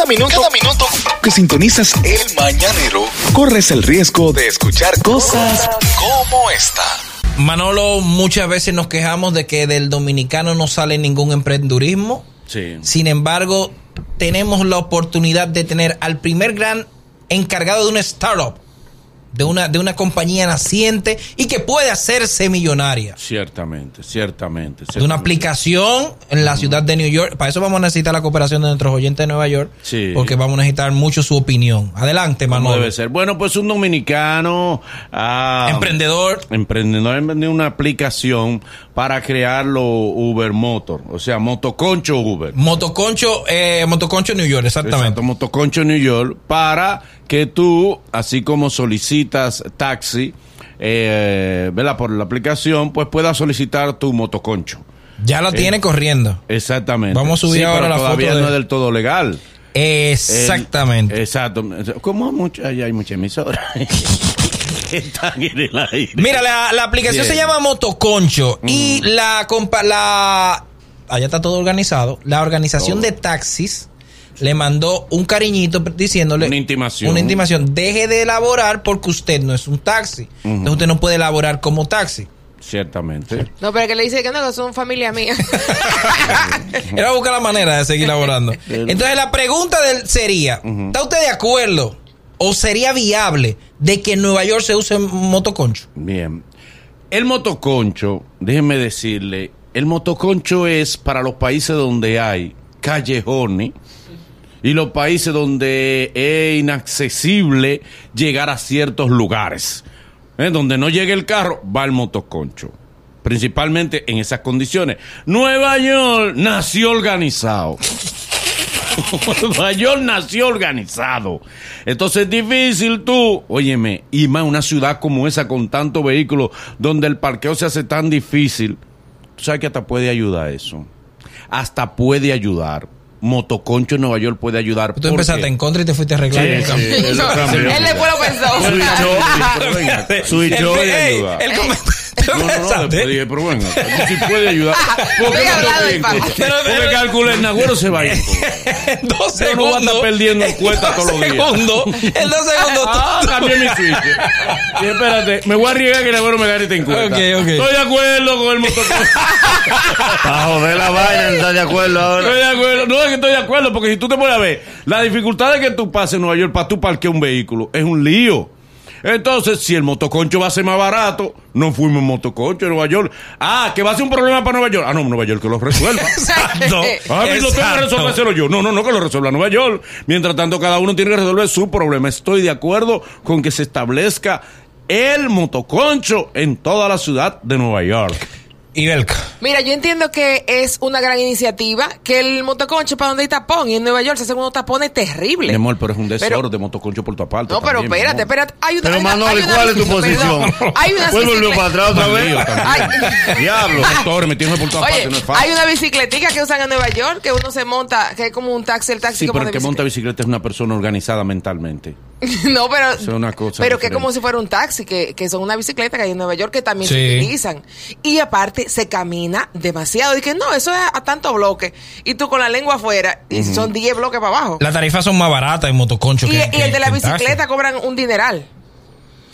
Cada minuto, cada minuto que sintonizas el mañanero, corres el riesgo de escuchar cosas como esta. Manolo, muchas veces nos quejamos de que del dominicano no sale ningún emprendurismo. Sí. Sin embargo, tenemos la oportunidad de tener al primer gran encargado de una startup, de una, de una compañía naciente y que puede hacerse millonaria. Ciertamente, ciertamente. De una aplicación en la ciudad de New York. Para eso vamos a necesitar la cooperación de nuestros oyentes de Nueva York. Sí. Porque vamos a necesitar mucho su opinión. Adelante, ¿Cómo Manolo. debe ser? Bueno, pues un dominicano. ah, Emprendedor. Emprendedor vendió una aplicación para crearlo Uber Motor, o sea, Motoconcho Uber. Motoconcho, eh, Motoconcho New York, exactamente. Exacto, Motoconcho New York, para que tú, así como solicitas taxi, eh, ¿verdad? Por la aplicación, pues puedas solicitar tu motoconcho. Ya lo tiene corriendo. Exactamente. Vamos a subir Sí, ahora pero la todavía foto de- no es del todo legal. Exactamente. El- exacto. Como mucho, allá hay mucha emisora. Están en el aire. Mira, la, la aplicación Bien. se llama Motoconcho y la, compa- la allá está todo organizado. La organización Todo. de taxis le mandó un cariñito diciéndole Una intimación. Una intimación. Deje de elaborar porque usted no es un taxi. Entonces usted no puede elaborar como taxi. Ciertamente. No, pero que le dice que no, que son familia mía. Era buscar la manera de seguir elaborando. Entonces la pregunta del sería, ¿está usted de acuerdo o sería viable de que en Nueva York se use motoconcho? Bien. El motoconcho, déjenme decirle, el motoconcho es para los países donde hay callejones y los países donde es inaccesible llegar a ciertos lugares. ¿eh? Donde no llegue el carro, va el motoconcho. Principalmente en esas condiciones. Nueva York nació organizado. Nueva York nació organizado. Entonces es difícil tú, óyeme, y más una ciudad como esa con tantos vehículos, donde el parqueo se hace tan difícil. Tú sabes que hasta puede ayudar eso. Hasta puede ayudar. Motoconcho en Nueva York puede ayudar. Tú ¿Por empezaste en contra y te fuiste a arreglar. Sí, el sí, él. Él después lo pensó. Switchó y ayuda. el comentario- No, no, no, después dije, pero bueno, si puede ayudar. ¿Por qué no te Porque calculé, el Nagüero se va a ir. En dos Pero no va a estar segundos. perdiendo en cuenta en todos dos los días. segundos. En dos segundos. Ah, cambié mi switch. Y espérate, me voy a arriesgar que el Nagüero me gane en. Ok, ok. Estoy de acuerdo con el motoconcho. Para joder la vaina, ¿estás de acuerdo ahora? Estoy de acuerdo. No es que estoy de acuerdo, porque si tú te pones a ver, la dificultad de que tú pases en Nueva York para tú parquear un vehículo es un lío. Entonces, si el motoconcho va a ser más barato, no fuimos en motoconcho en Nueva York. Ah, que va a ser un problema para Nueva York. Ah, no, Nueva York que lo resuelva. Exacto. Ah, lo tengo que resolvérselo yo. No, no, no, que lo resuelva Nueva York. Mientras tanto, cada uno tiene que resolver su problema. Estoy de acuerdo con que se establezca el motoconcho en toda la ciudad de Nueva York. Y Belka. Mira, yo entiendo que es una gran iniciativa, que el motoconcho para donde hay tapón, y en Nueva York se hacen unos tapones terribles. Mi amor, pero es un Pero- desorden de motoconcho por tu aparte. No, pero también, espérate, espérate. Hay una, Pero Manoli, ¿cuál es tu posición? hay una volvió para atrás otra vez. Diablo, doctor, metiéndome por tu aparte no es fácil. hay una bicicletica que usan en Nueva York que uno se monta, que es como un taxi, el taxi Sí, como pero el que monta bicicleta. es una persona organizada mentalmente. no, pero, es una cosa pero que es como si fuera un taxi, que, que son una bicicleta que hay en Nueva York que también Sí. se utilizan. Y aparte se camina demasiado. Y que no, eso es a tanto bloque. Y tú con la lengua afuera, y son 10 bloques para abajo. Las tarifas son más baratas en motoconcho Y, que, y que- el de la bicicleta cobran un dineral.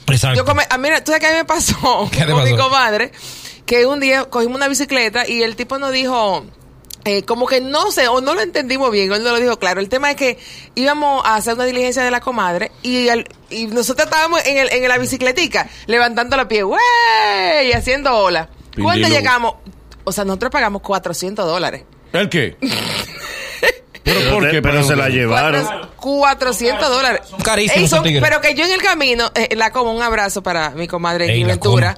Exacto. Yo come, a mira, tú sabes que a mí me pasó ¿Qué te con mi comadre que un día cogimos una bicicleta y el tipo nos dijo eh, como que no sé, o no lo entendimos bien, él no lo dijo claro. El tema es que íbamos a hacer una diligencia de la comadre y, el- y nosotros estábamos en, el, en la bicicletica levantando la pie, ¡güey! y haciendo ola. Cuando llegamos, o sea, nosotros pagamos 400 dólares. ¿El qué? ¿Pero por qué? pero se la llevaron. Cuatro- 400 dólares. Son carísimos Ey, son- pero que yo en el camino, eh, la como un abrazo para mi comadre Ey, Ventura.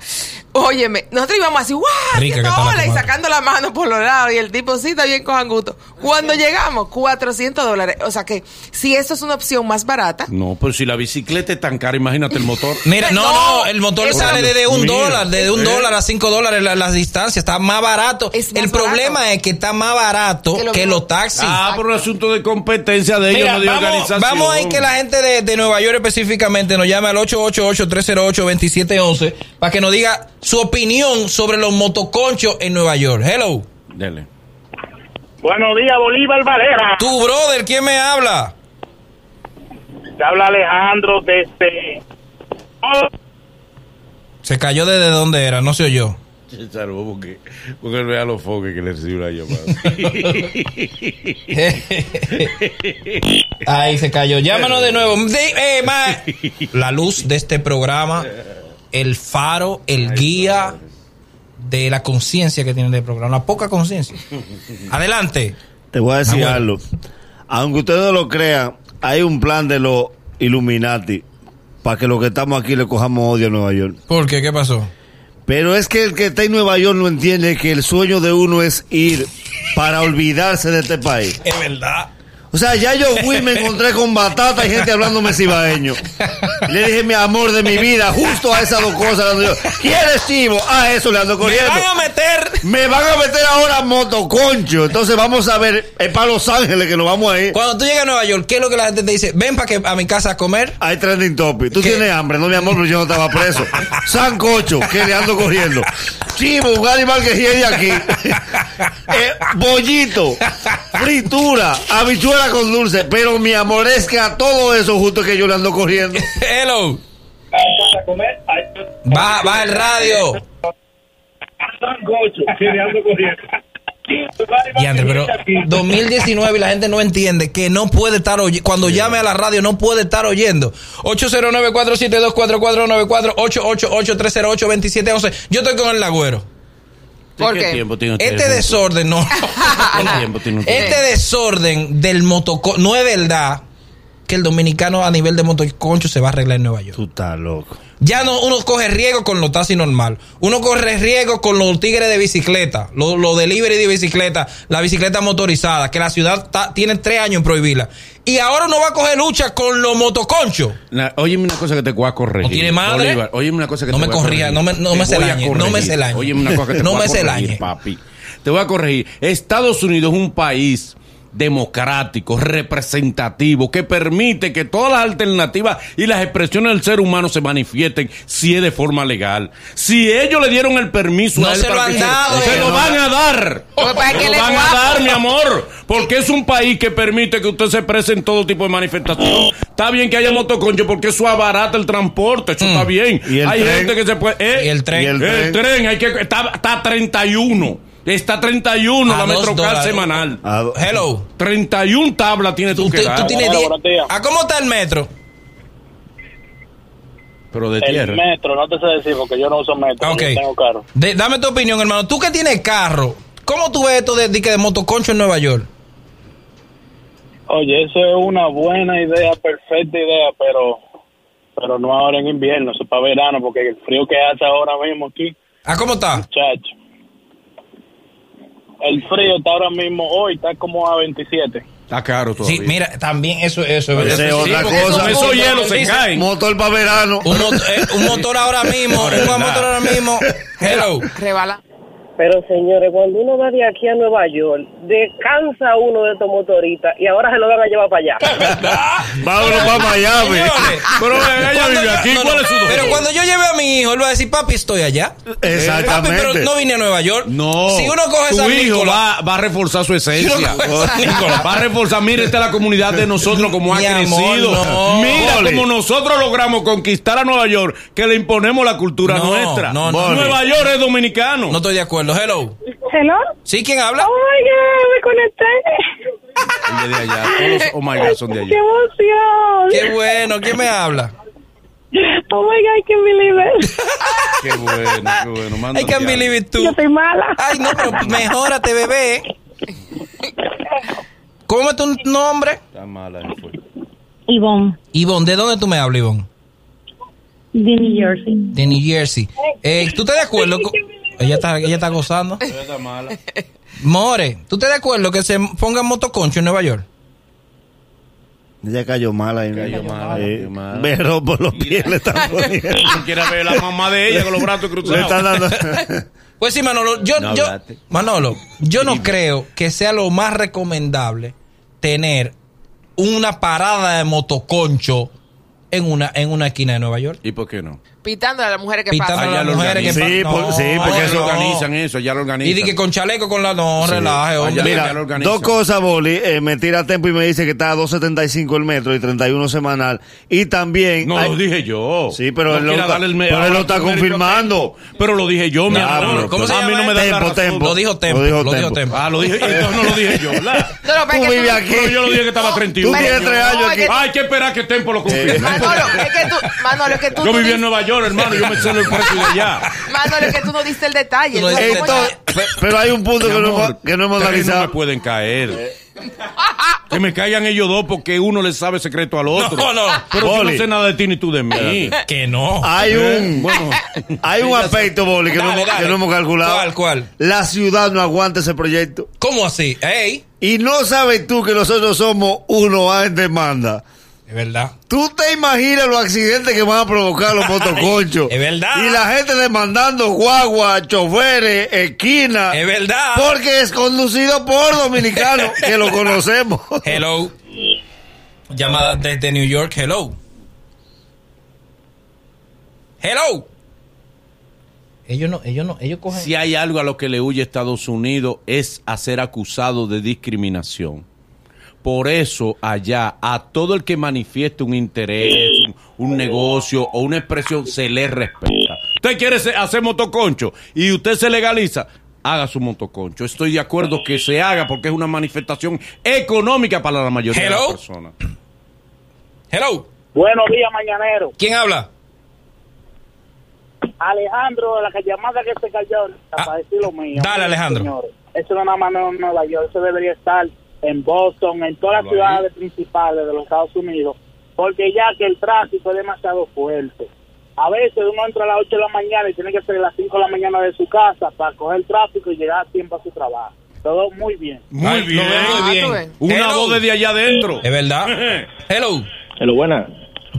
Óyeme, nosotros íbamos así, ¡guau! Rica que haciendo está la ola", y sacando la mano por los lados. Y el tipo, sí, está bien con gusto. Cuando llegamos, 400 dólares. O sea que, si eso es una opción más barata, No, pero si la bicicleta es tan cara, imagínate el motor. Mira, no, No, no, el motor sale desde un Mira, dólar, desde un ¿eh? dólar a cinco dólares la- las distancias, está más barato. Es más el problema es que está más barato Que lo los taxis. Ah, por un asunto de competencia de ellos, Mira, no de vamos, organización. vamos a ir que la gente de, de Nueva York específicamente nos llame al 888-308-2711 para que nos diga su opinión sobre los motoconchos en Nueva York. Hello. Dele. Buenos días, Bolívar Valera. Tu brother, ¿quién me habla? Te habla Alejandro desde... Se cayó desde donde era, no se oyó. Se salvó porque, porque él vea los foques que le recibió la llamada. Ahí se cayó. Llámanos de nuevo. Di- eh, ma- La luz de este programa, el faro, el guía de la conciencia que tiene el programa. La poca conciencia. Adelante. Te voy a decir algo. Aunque ustedes no lo crean, hay un plan de los Illuminati para que los que estamos aquí le cojamos odio a Nueva York. ¿Por qué? ¿Qué pasó? Pero es que el que está en Nueva York no entiende que el sueño de uno es ir para olvidarse de este país. Es verdad. O sea, ya yo fui, me encontré con batata y gente hablándome cibaeño. Le dije, mi amor de mi vida, justo a esas dos cosas. le ando yo. ¿Quieres chivo? A eso le ando Me corriendo. van a meter. Me van a meter ahora motoconcho. Entonces vamos a ver, es para Los Ángeles que nos vamos a ir. Cuando tú llegas a Nueva York, ¿qué es lo que la gente te dice? Ven para que a mi casa a comer. Hay trending topic. Tú ¿Qué? tienes hambre, no mi amor, pero yo no estaba preso. Sancocho, que le ando corriendo. Chivo, un animal que hiede aquí. Eh, bollito, fritura, habichuela con dulce. Pero mi amor es que a todo eso justo que yo le ando corriendo. Hello. Baja, baja el radio. Y André, pero 2019 y la gente no entiende que no puede estar oyendo. Cuando llame a la radio no puede estar oyendo. 809-472-4494, 888-308-2711. Yo estoy con el Lagüero. ¿Por ¿Qué qué? tiempo tiene usted Este desorden, no. Este desorden del motoconcho, no es verdad que el dominicano a nivel de motoconcho se va a arreglar en Nueva York. Tú estás loco. Ya no uno coge riesgo con los taxis normal. Uno corre riesgo con los tigres de bicicleta, los delivery de bicicleta, la bicicleta motorizada, que la ciudad ta- tiene tres años en prohibirla. Y ahora uno va a coger lucha con los motoconchos. Na- óyeme una cosa que te voy a corregir. ¿No tiene madre? Óyeme una cosa que No te me voy a corría, corregir. no me- no me celañe, no me celañe. Óyeme una cosa que te No voy a corregir, papi. Te voy a corregir. Estados Unidos es un país democrático, representativo, que permite que todas las alternativas y las expresiones del ser humano se manifiesten si es de forma legal. Si ellos le dieron el permiso No a él se lo para han que dado. se lo van a dar. Pues para que Se lo le van a dar, mi amor, porque es un país que permite que usted se exprese en todo tipo de manifestación. Está bien que haya motoconcho porque eso abarata el transporte, eso está bien. ¿Y el hay tren? gente que se puede... eh, Y el tren. Y el el tren, hay que está, está a 31. Está a 31 A la Metrocar semanal. A Hello. 31 tablas tiene tu Tú, que dar. tú tienes. ¿A cómo está el metro? Pero de El tierra. metro, no te sé decir porque yo no uso metro, Ok. yo tengo carro. De- dame tu opinión, hermano. Tú que tienes carro, ¿cómo tú ves esto de, de, que de motoconcho en Nueva York? Oye, eso es una buena idea, perfecta idea, pero pero no ahora en invierno, eso es para verano, porque el frío que hace ahora mismo aquí, ¿Ah, cómo está? muchacho. El frío está ahora mismo, hoy está como a 27. Está caro todavía. Sí, mira, también eso, eso, Esa es eso- otra porque cosa. eso- Esos hielos se dice, caen. Motor para verano. Un, mot- eh, un motor ahora mismo, un motor ahora mismo. Hello. Rebala. Pero señores, cuando uno va de aquí a Nueva York, descansa uno de estos motoristas y ahora se lo van a llevar para allá. Vámonos para Miami. Señores, Pero aquí, no, ¿cuál no, es su Pero cuando yo lleve a mi hijo, él va a decir, papi, estoy allá. Papi, Exactamente. pero no vine a Nueva York. No. Si uno coge tu San hijo Nicolás- va, va a reforzar su esencia. Si uno coge San Nicolás- Va a reforzar, mire, esta es la comunidad de nosotros, como ha Mi amor, crecido. no. Mira Boli. como nosotros logramos conquistar a Nueva York, que le imponemos la cultura No, nuestra. no, no. Nueva York es dominicano. No estoy de acuerdo. Hello. ¿Hello? ¿Sí? ¿Quién habla? Oh my God, me conecté. Es de allá. Todos los oh my God son de ¡Qué allá. emoción! Qué bueno. ¿Quién me habla? Oh my God, I can't believe it. Qué bueno, qué bueno. I Mándate can algo. believe it too. Yo estoy mala. Ay, no, pero mejórate, bebé. ¿Cómo es tu nombre? Está mala, fue. Ivonne, Ivonne, ¿de dónde tú me hablas, Ivonne? de New Jersey. De New Jersey. Eh, ¿Tú estás de acuerdo? con- Ella está, ella está gozando. Ella está mala. More, ¿tú estás de acuerdo que se ponga motoconcho en Nueva York? Ella cayó mala ahí. Cayó mala, cayó mala. Pero por los pies le están poniendo. Quiere ver la mamá de ella con los brazos Le cruzados. están dando. Pues sí, Manolo, yo, No yo. Manolo, yo no creo que sea lo más recomendable tener una parada de motoconcho en una, en una esquina de Nueva York. ¿Y por qué no? Pitando a las mujeres que Pitando pasan. a las mujeres que organizan. Sí, pasan. por- sí, No, porque eso- no. organizan eso, ya lo organizan. Y di que con chaleco con la no, relaje, hombre. Mira, ya lo organizan. dos cosas, Boli. Eh, me tira tiempo y me dice que está a 2.75 el metro y 31 semanal. Y también. No hay- lo dije yo. Sí, pero No él lo quiera está- darle el me- pero él lo ahora está el mérito a confirmando. Tempo. Pero lo dije yo, mi amor. pero- ¿Cómo se a mí llama no me da la Tempo, razón. tempo. Lo dijo Tempo. Lo dijo Tempo. Ah, lo dije, entonces no lo dije yo, ¿verdad? No, no, Tú es que vives aquí. Pero yo lo dije que estaba a 31. Tú tienes tres años No, aquí. Hay que esperar que Tempo lo confirme. Manolo, es que tú, Manolo, es que tú Yo no viví en diste- Nueva York, hermano. Yo me sé el precio de allá. Manolo, es que tú no diste el detalle. Tú no Entonces, diste- ¿cómo Entonces, ya- pe- pero hay un punto que no, hemos, amor, que no hemos tres analizado. No me pueden caer. Que me caigan ellos dos porque uno le sabe secreto al otro. No, no. Pero yo no sé nada de ti ni tú de mí. Que no. Hay Eh, un, bueno. hay un aspecto, Boli, que, no Dale, hemos, que no hemos calculado. ¿Cuál, cuál? La ciudad no aguanta ese proyecto. ¿Cómo así? Ey, Y no sabes tú que nosotros somos uno A en demanda. Es verdad. ¿Tú te imaginas los accidentes que van a provocar los motoconchos? Es verdad. Y la gente demandando guagua, choferes, esquinas. Es verdad. Porque es conducido por dominicanos que lo conocemos. Hello. Llamada desde New York. Hello. Hello. Ellos no, ellos no, ellos cogen. Si hay algo a lo que le huye Estados Unidos es a ser acusado de discriminación. Por eso allá a todo el que manifieste un interés, un, un negocio o una expresión se le respeta. Usted quiere hacer motoconcho y usted se legaliza, haga su motoconcho. Estoy de acuerdo que se haga porque es una manifestación económica para la mayoría de las personas. Hello. Buenos días, mañanero. ¿Quién habla? Alejandro, de la que- llamada que se cayó, Ah, para decir lo mío. dale, Alejandro. Señores, eso no nada más no en Nueva York, eso debería estar en Boston, en todas las ciudades principales de los Estados Unidos, porque ya que el tráfico es demasiado fuerte. A veces uno entra a las 8 de la mañana y tiene que salir a las 5 de la mañana de su casa para coger el tráfico y llegar a tiempo a su trabajo. Todo muy bien. Muy Ay, bien. muy Ah, bien. Una Hello. voz desde allá adentro. Es verdad. Hello. Hello, buena.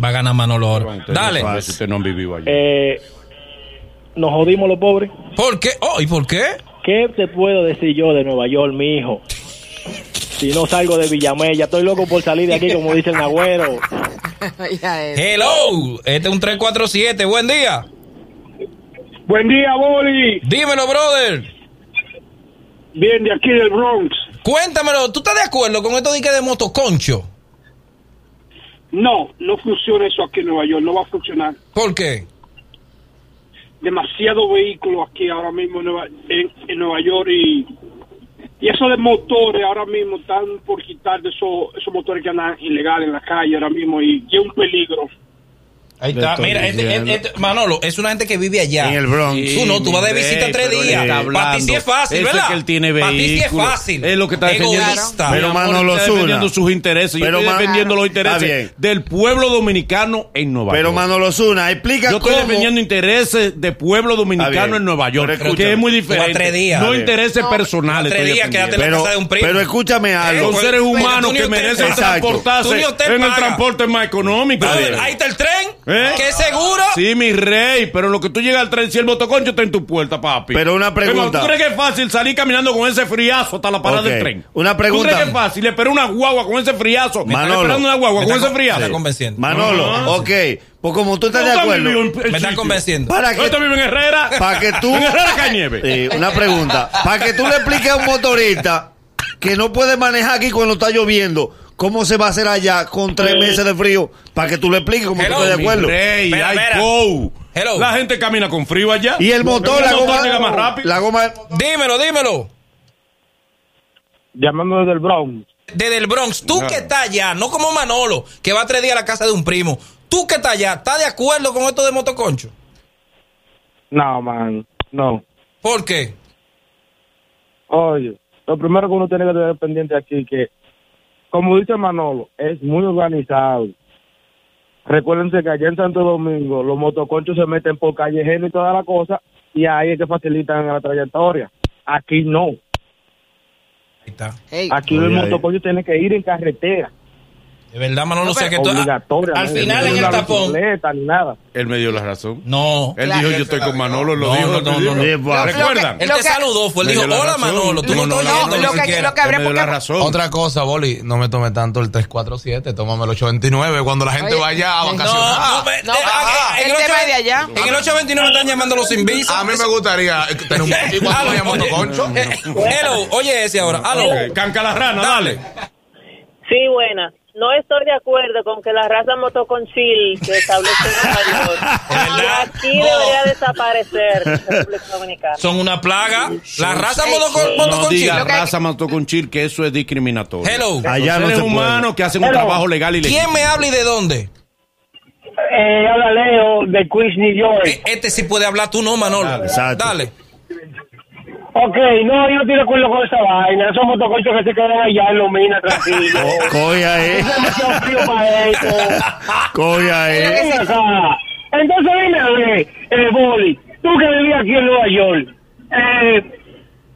Va a ganar Manolo Dale. no han vivido allá. Eh, nos jodimos los pobres. ¿Por qué? Oh, ¿y por qué? ¿Qué te puedo decir yo de Nueva York, mi hijo? Si no salgo de Villamella, estoy loco por salir de aquí, como dice el Nagüero. Hello. Este es un 347. Buen día. Buen día, Boli. Dímelo, brother. Bien, de aquí del Bronx. Cuéntamelo. ¿Tú estás de acuerdo con esto de que de motoconcho? No, no funciona eso aquí en Nueva York, no va a funcionar. ¿Por qué? demasiados vehículos aquí ahora mismo en Nueva, en, en Nueva York y, y eso de motores ahora mismo están por quitar de esos, esos motores que andan ilegales en la calle ahora mismo y, y es un peligro. Ahí está. Mira, este- diciendo. este- Manolo, es una gente que vive allá. En el Bronx. Tú no, tú vas de visita tres pero días. Para ti sí es fácil, Eso ¿verdad? Es que él tiene Para ti sí es fácil. Es lo que está defendiendo. Egoísta. Pero Manolo está Zuna. defendiendo sus intereses. Yo Pero estoy Man- defendiendo los intereses del pueblo dominicano en Nueva Pero York. Manolo Zuna, explica Yo estoy defendiendo intereses de pueblo dominicano en Nueva York, Pero que es muy diferente. tres días. no intereses No, personales. tres días, quédate en la defendiendo. pero, casa de un primo. pero escúchame algo. Son Eh, seres pero humanos que merecen transportarse en el transporte más económico. Ahí está el tren. ¿Eh? ¿Qué seguro? Sí, mi rey, pero lo que tú llegas al tren, si el motoconcho está en tu puerta, papi. Pero una pregunta. ¿Tú crees que es fácil salir caminando con ese friazo hasta la parada del tren? una pregunta. ¿Tú crees que es fácil esperar una guagua con ese friazo? Manolo. Esperando una guagua con está ese con- me está friazo. convenciendo. Manolo, Ah. ok. Pues como tú estás de ¿Dónde acuerdo. vivió en- en Me está sitio? convenciendo. Para ¿Dónde que, vive en Herrera? para que tú. En Herrera Cañeve. Sí, una pregunta. Para que tú le expliques a un motorista que no puede manejar aquí cuando está lloviendo, ¿cómo se va a hacer allá con tres meses de frío? Para que tú le expliques cómo tú estás de acuerdo. rey, hay espera. go. Hello. La gente camina con frío allá. Y el motor, la motor goma. llega más rápido. La goma del motor. Dímelo, dímelo. Llamando desde el Bronx. Desde el Bronx, tú que estás allá, no como Manolo, que va tres días a la casa de un primo. Tú que estás allá, ¿estás de acuerdo con esto de motoconcho? No, man, no. ¿Por qué? Oye, lo primero que uno tiene que tener pendiente aquí que, como dice Manolo, es muy organizado. Recuérdense que allá en Santo Domingo los motoconchos se meten por callejero y toda la cosa y ahí es que facilitan la trayectoria. Aquí no. Ahí está. Hey, Aquí el ahí. motoconcho tiene que ir en carretera. De verdad, Manolo, o sea que tú... Al ¿no? final en el tapón... bicicleta, ni nada. Él me dio la razón. No. Él Claro. dijo, yo estoy con Manolo, lo No, dijo. no, no, lo dijo. no, no. ¿Recuerdan? Él te saludó, fue, él dijo, hola. Manolo, tú no, No, no, No, lo que, lo que porque razón. Otra cosa, Boli, no me tome tanto el 347, tómame el 829 cuando la gente vaya a no, vacacionar. No, no, ve- No, eh, ah, en el tema 8 de allá. En el 829 están llamando los sin visa. a mí me gustaría eh, tener un... ¿Y cuando Motoconcho? Eh, Hello, oye ese ahora. Aló. Canca la rana, dale. Sí, buena. No estoy de acuerdo con que la raza motoconchil que establece en Nueva York verdad? aquí No. debería desaparecer en República Dominicana. Son una plaga. La raza motoco- sí. No motoconchil. diga que- raza motoconchil que eso es discriminatorio. Hello. Allá no seres humanos que hacen un trabajo legal y legítimo. ¿Quién me habla y de dónde? Eh, habla Leo de Queens, New York. Eh, Este sí puede hablar, tú no, Manolo. Exacto. Dale. Ok, no, yo no estoy de acuerdo con esa vaina. Esos motoconchos que se quedan allá en Lomina, tranquilo. Coge ahí, Es demasiado frío para eso. coge ahí. Ven acá. Entonces dime a ver, eh, Boli, tú que vivías aquí en Nueva York, eh,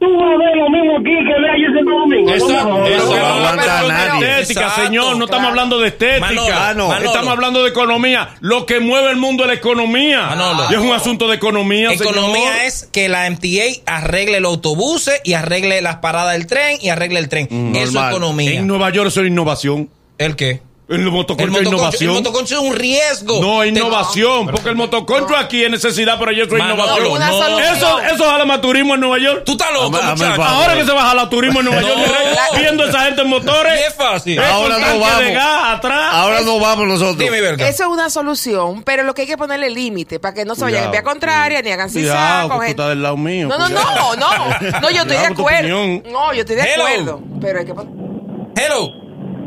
tú vas a ver lo mismo aquí que ve en Santo Domingo. Eso, No eso, no aguanta pero- nadie. Estética, Exacto, señor, no estamos claro. hablando de estética. Manolo, no. Manolo. Estamos hablando de economía. Lo que mueve el mundo es la economía. Manolo. Y es un asunto de economía, Economía señor. es que la MTA arregle los autobuses y arregle las paradas del tren y arregle el tren. Eso es economía. En Nueva York eso es innovación. ¿El qué? En el El motoconcho es motoconcho, el innovación. motoconcho es un riesgo. No, es innovación. Porque el motoconcho aquí es necesidad, pero ello es Manolo, innovación. No. Eso, eso jala más turismo en Nueva York. Tú estás loco, el muchacho. Ahora que se va a jalar turismo en Nueva No. York, mira, viendo esa gente en motores. Es fácil. eh, Ahora no vamos. de gas atrás. Ahora no vamos nosotros. Dime, verga. Eso es una solución, pero lo que hay que ponerle límite para que no se vayan en vía Cuidado, contraria ni hagan Cuidado, que con tú gente- estás del lado mío. No, no, cuidado. no, no. No, yo estoy de Cuidado acuerdo. No, yo estoy de acuerdo. Pero hay que pon- Hello.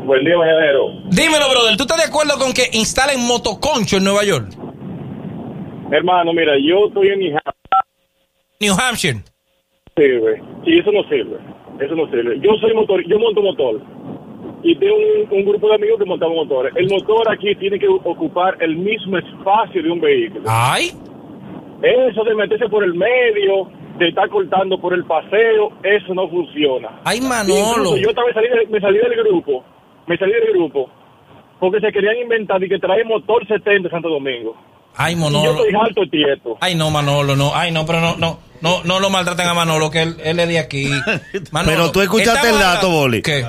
Buen día, mañanero. Dímelo, brother. ¿Tú estás de acuerdo con que instalen motoconcho en Nueva York? Hermano, mira, yo estoy en. New Hampshire. sirve. Sí, eso no sirve. Eso no sirve. Yo soy motor, yo monto motor. Y tengo un, un grupo de amigos que montamos motores. El motor aquí tiene que ocupar el mismo espacio de un vehículo. Ay. Eso de meterse por el medio, de estar cortando por el paseo, eso no funciona. Ay, Manolo. Incluso yo también salí de- me salí del grupo, me salí del grupo, porque se querían inventar y que trae motor 70 de Santo Domingo. Ay, Y yo Manolo. estoy alto y tieto. Ay, no, Manolo, no. Ay, no, pero no, no. No, no lo maltraten a Manolo, que él, él es de aquí. Manolo, Pero tú escuchaste el dato, Boli. ¿Qué?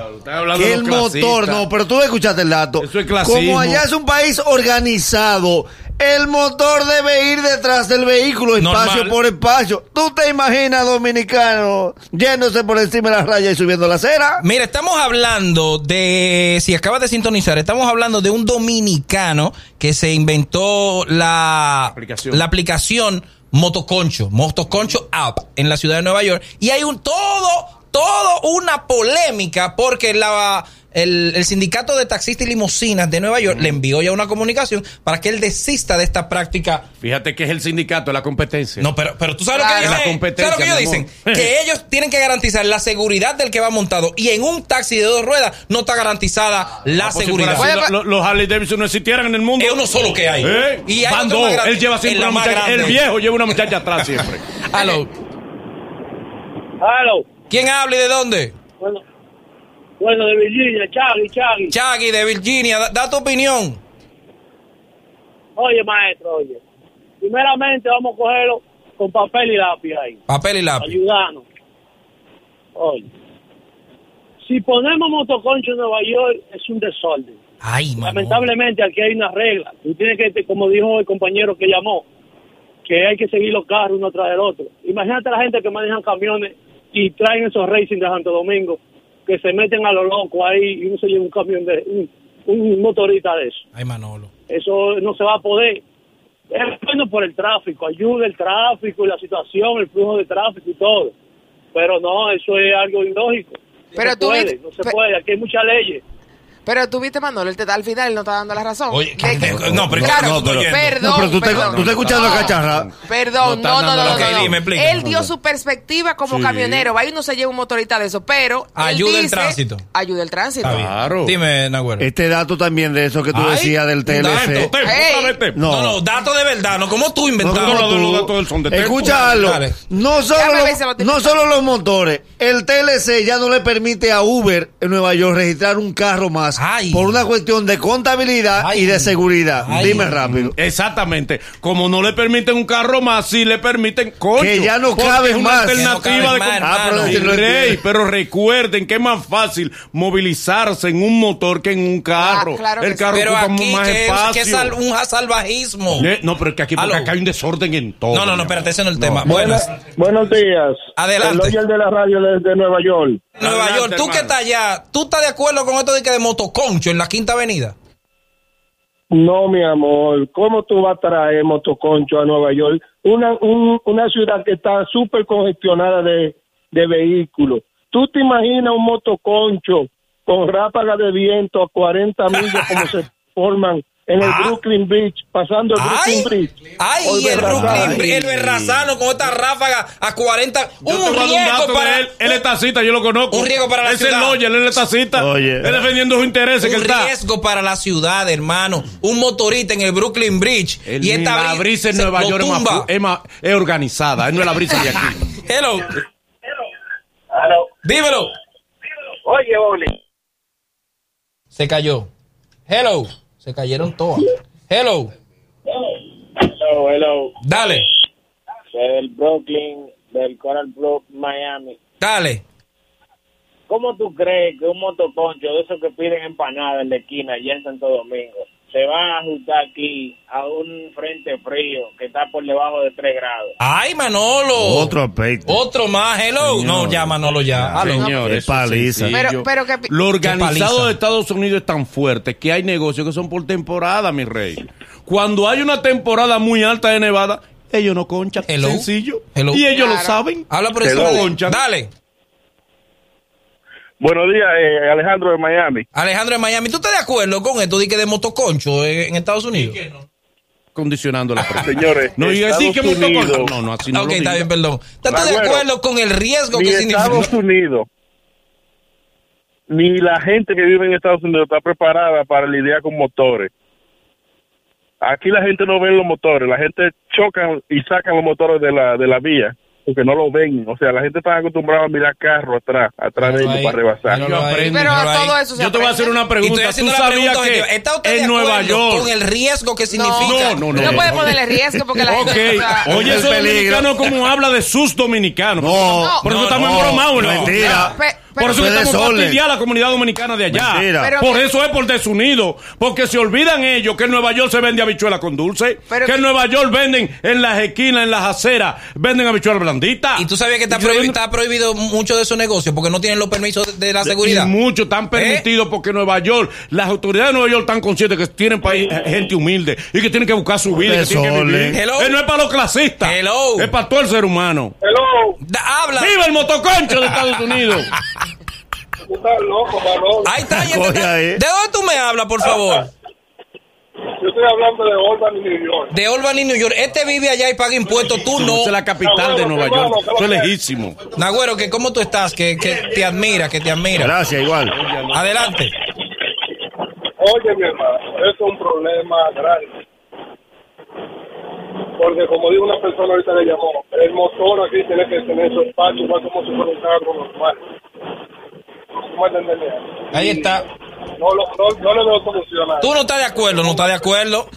Que el motor, no, pero tú escuchaste el dato. Eso es clasismo. Como allá es un país organizado, el motor debe ir detrás del vehículo, espacio Normal. por espacio. ¿Tú te imaginas, dominicano, yéndose por encima de la raya y subiendo la acera? Mira, estamos hablando de, si acabas de sintonizar, estamos hablando de un dominicano que se inventó la Aplicación. la aplicación Motoconcho, Motoconcho App en la ciudad de Nueva York. Y hay un todo, todo una polémica porque la, el, el sindicato de taxistas y limusinas de Nueva York le envió ya una comunicación para que él desista de esta práctica Fíjate que es el sindicato, la competencia. no, pero, pero tú sabes Claro. lo que La dicen. competencia, ¿Sabes lo que ellos dicen? Que ellos tienen que garantizar la seguridad del que va montado. Y en un taxi de dos ruedas no está garantizada la Ah, pues si seguridad. así, lo- los Harley Davidson no existieran en el mundo. Es uno solo que hay. ¿Eh? Y hay Van dos. Él lleva siempre la una muchacha. grande. El viejo lleva una muchacha atrás siempre. Aló. Hello. ¿Quién habla y de dónde? Bueno, bueno, de Virginia, Chagui, Chagui. Chagui de Virginia. Da, da tu opinión. Oye, maestro, oye. Primeramente vamos a cogerlo con papel y lápiz ahí. Papel y lápiz. Ayudarnos. Oye. Si ponemos motoconcho en Nueva York, es un desorden. Ay. Lamentablemente aquí hay una regla. Tú tienes que, como dijo el compañero que llamó, que hay que seguir los carros uno tras del otro. Imagínate la gente que manejan camiones y traen esos racing de Santo Domingo, que se meten a lo loco ahí y uno se lleva un camión de, un, un motorista de eso. Ay, Manolo. Eso no se va a poder. Es bueno por el tráfico, ayuda el tráfico y la situación, el flujo de tráfico y todo. Pero no, eso es algo ilógico. No Pero se tú puede, ves- no se puede, aquí hay muchas leyes. Pero tú viste, Manolo, él te da al final, él no está dando la razón. Oye, que- no, pero claro, no, pero- perdón, No, pero tú, te- perdón. tú estás escuchando No, a cacharra. Perdón, No no, no, no, dando no, la- no, Ok, no. dime, explica. Él dio su perspectiva como Sí. camionero. Va y no se lleva un motorista de eso, pero. él Ayuda el tránsito. Ayuda el tránsito. Claro. Dime, Nahuel. Este dato también de eso que tú Ay, decías del dato, TLC. Hey. No. No, no, datos de verdad, no como tú tempo. Escúchalo. No solo los motores. El TLC ya no le permite a Uber en Nueva York registrar un carro más más Ay. por una cuestión de contabilidad Ay. y de seguridad. Ay. Dime rápido. Exactamente. Como no le permiten un carro más, sí le permiten coche. Que ya no una más. alternativa Que no de caben más, Ah, pero, sí rey, recuerden que es más fácil movilizarse en un motor que en un carro. Ah, claro El que carro Pero ocupa aquí más que es, espacio. que es sal- un salvajismo. No, pero es que aquí, porque acá hay un desorden en todo. No, no, no, espérate, ese no es el No. tema. Buenas. Buenos días. Adelante. El de la radio desde Nueva York. Nueva Adelante, York, tú que hermano. estás allá, ¿tú estás de acuerdo con esto de que de motoconcho en la Quinta Avenida? No, mi amor, ¿cómo tú vas a traer motoconcho a Nueva York? Una, un- una ciudad que está súper congestionada de, de vehículos. ¿Tú te imaginas un motoconcho con ráfaga de viento a 40 millas como se forman en el Ah. Brooklyn Beach, pasando el Ay, Brooklyn Bridge? ay, y el? Brooklyn, Bridge, el Berrazano con esta ráfaga a 40. Yo un riesgo para él. Él es tacita, yo lo conozco. Un riesgo para la Ese ciudad. Es Loyer, él es tacita. Oye. Él defendiendo sus intereses que un está. riesgo para la ciudad, hermano. Un motorista en el Brooklyn Bridge. Y esta la bri- brisa en Nueva York es, más, es, más- es organizada. Él no es la brisa de aquí. Hello. Dímelo. Oye, Oli. Se cayó. Hello. Se cayeron todas. Hello. Hello, hello. Dale. Del Brooklyn, del Coral Brook, Miami. Dale. ¿Cómo tú crees que un motoconcho de esos que piden empanada en la esquina allá en Santo Domingo se va a ajustar aquí a un frente frío que está por debajo de 3 grados? Ay, Manolo. Otro aspecto. Otro más. Hello. Señor. No, ya, Manolo, ya. Aló. Señor, Qué eso es paliza. Pero- pero que- Lo organizado paliza. de Estados Unidos es tan fuerte que hay negocios que son por temporada, mi rey. Cuando hay una temporada muy alta de nevada, ellos no conchan. Hello. Sencillo. Hello. Y ellos lo saben. Habla por eso. Dale. Buenos días, eh, Alejandro de Miami. Alejandro de Miami, ¿tú estás de acuerdo con esto de que de motoconcho en, en Estados Unidos? Condicionando la prensa. Señores, No Estados así que motoconcho. Unidos- No, no, así no ok, lo está bien, perdón. ¿Estás de acuerdo con el riesgo ni que significa? Estados Unidos ni la gente que vive en Estados Unidos está preparada para lidiar con motores. Aquí la gente no ve los motores, la gente choca y sacan los motores de la de la vía porque no lo ven. O sea, la gente está acostumbrada a mirar carro atrás, atrás de ellos para rebasar. aprende. Pero ahí. todo eso se Yo te voy a hacer aprende. una pregunta. ¿Tú sabías pregunta objetiva. ¿Está que de en Nueva York... con el riesgo que No, significa? No, no, no. No puede ponerle riesgo porque la gente... o sea, oye, Es ese peligro. dominicano como habla de sus dominicanos. No, por eso no, estamos no, embromados, ¿no? mentira. Por eso que estamos fastidiando a la comunidad dominicana de allá. Pero por que- eso es por desunido. Porque se olvidan ellos que en Nueva York se vende habichuela con dulce. Pero que en Nueva York venden en las esquinas, en las aceras, venden habichuela blandita. Y tú sabías que está, prohibido mucho de esos negocios porque no tienen los permisos de, de la seguridad. Y muchos están permitidos ¿Eh? porque Nueva York, las autoridades de Nueva York están conscientes que tienen país, gente humilde y que tienen que buscar su vida. y que tienen que Desorden. vivir. Hello. Eh, no es para los clasistas. Hello. Es para todo el ser humano. Hello, Da- habla. ¡Viva el motoconcho de Estados Unidos! tú estás loco, Manolo. Ahí está. ¿De dónde tú me hablas, por favor? Yo estoy hablando de Albany, New York. De Albany, New York. Este vive allá y paga impuestos. Tú no. Esa es la capital de Nueva York. Eso es lejísimo. Nagüero, que cómo tú estás, que, que te admira, que te admira. Gracias, igual. Adelante. Oye, mi hermano, eso es un problema grande. Porque como dijo una persona ahorita que llamó, el motor aquí tiene que tener su espacio igual como si fuera un carro normal. Ahí está. No, lo- no, no le veo. Tú no estás de acuerdo, no estás de acuerdo.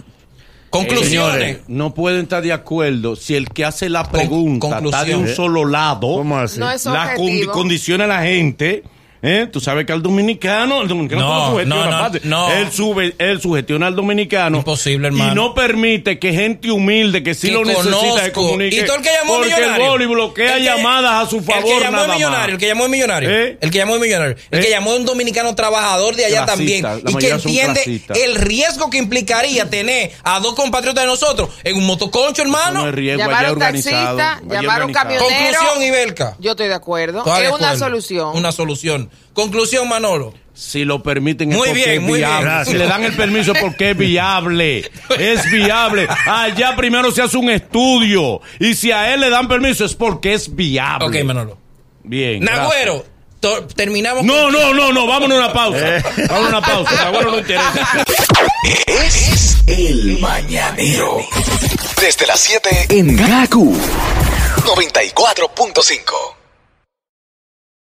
Conclusiones. Señores, no pueden estar de acuerdo si el que hace la pregunta está de un solo lado. ¿Cómo así? No es la condi- condiciona a la gente. ¿Eh? Tú sabes que al dominicano, el dominicano No, no, sugestiona no, no, aparte. no. Él, sube, él sugestiona al dominicano. Imposible, hermano. Y no permite que gente humilde que sí Que lo necesita conozco. se comunique. Y todo el que llamó porque millonario. el boli bloquea El que- llamadas a su favor El que llamó nada es millonario, más. el que llamó es millonario. ¿Eh? El que llamó es millonario. El ¿Eh? que llamó es un dominicano trabajador de allá Clasista, también. Y que entiende clasistas. el riesgo que implicaría tener a dos compatriotas de nosotros en un motoconcho, hermano. No es riesgo Llamar allá a un organizado. taxista, allá llamar a un organizado. camionero. Conclusión, Ibelka. Yo estoy de acuerdo. ¿Estás de Es una solución. Una solución. Conclusión, Manolo. Si lo permiten es Muy porque bien, es muy bien. viable. Gracias. Si le dan el permiso es porque es viable. Es viable. Allá primero se hace un estudio. Y si a él le dan permiso es porque es viable. Ok, Manolo. Bien. Nagüero, terminamos. No, con- no, no, no, vámonos a una pausa. Eh. Vámonos a una pausa. Nagüero no interesa. Es el mañanero. Desde las 7 en Gaku 94.5.